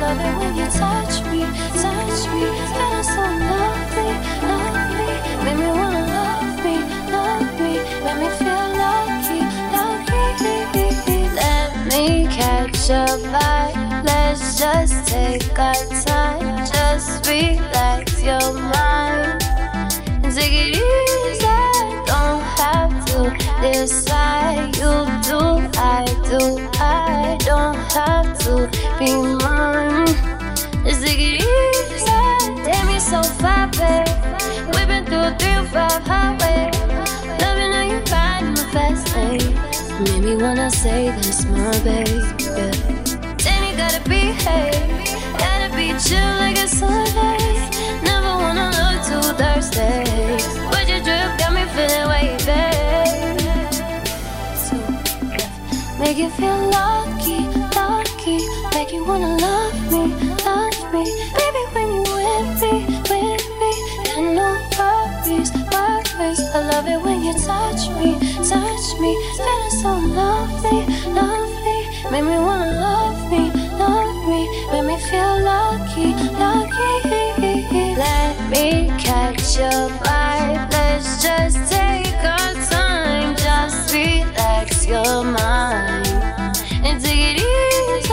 Love it when you touch me, touch me. Feeling so lovely, lovely. Make me wanna love me, love me. Make me feel lucky, lucky. Let me catch a vibe. Let's just take our time. Just relax your mind. Take it easy. Don't have to decide. You do, I do. I don't have to be Made me wanna say this, my baby. Then you gotta behave. Gotta be chill like a Sunday. Never wanna look too thirsty. But your drip got me feeling wavy. Make you feel lucky, lucky. Make you wanna love me, love me. Me, touch me. Feeling so lovely, lovely. Make me wanna love me, love me. Make me feel lucky, lucky. Let me catch your vibe. Let's just take our time. Just relax your mind and take it easy.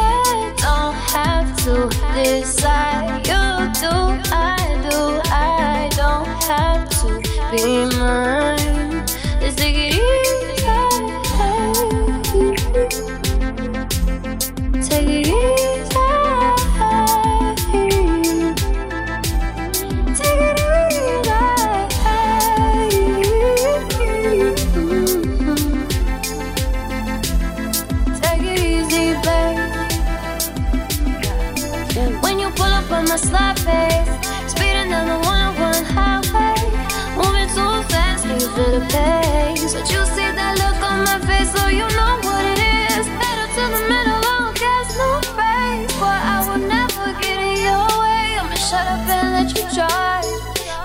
Don't have to decide. You do, I do. I don't have to be mine. When you pull up on my slide face, speeding down the 101 highway, moving too fast, can you feel the pace? But you see that look on my face, so you know what it is. Pedal to the metal, long gas, no brakes. But I will never get in your way. I'ma shut up and let you drive.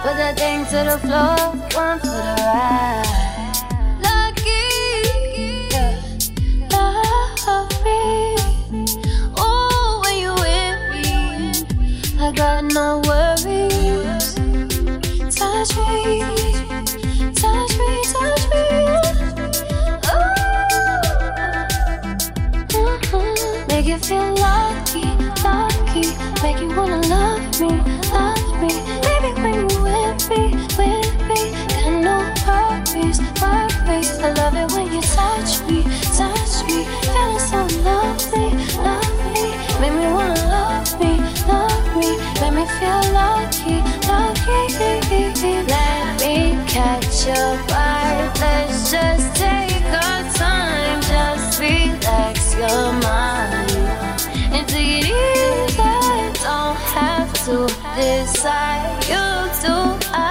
Put that thing to the floor, one for the ride. No worries. Touch me, touch me, touch me. Ooh, mhm. Make you feel lucky, lucky. Make you wanna love me, love me. Baby, when you with me, with me, got no worries, worries. I love it when you touch me, touch me. Feeling so lovely, lovely. Make me wanna love me, catch your vibe. Let's just take our time. Just relax your mind and take it easy. Don't have to decide. You do,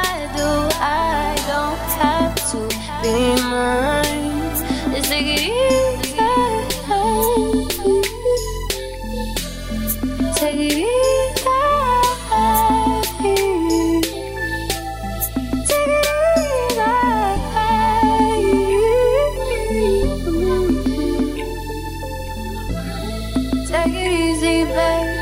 I do. I don't have to be mine. easy, babe.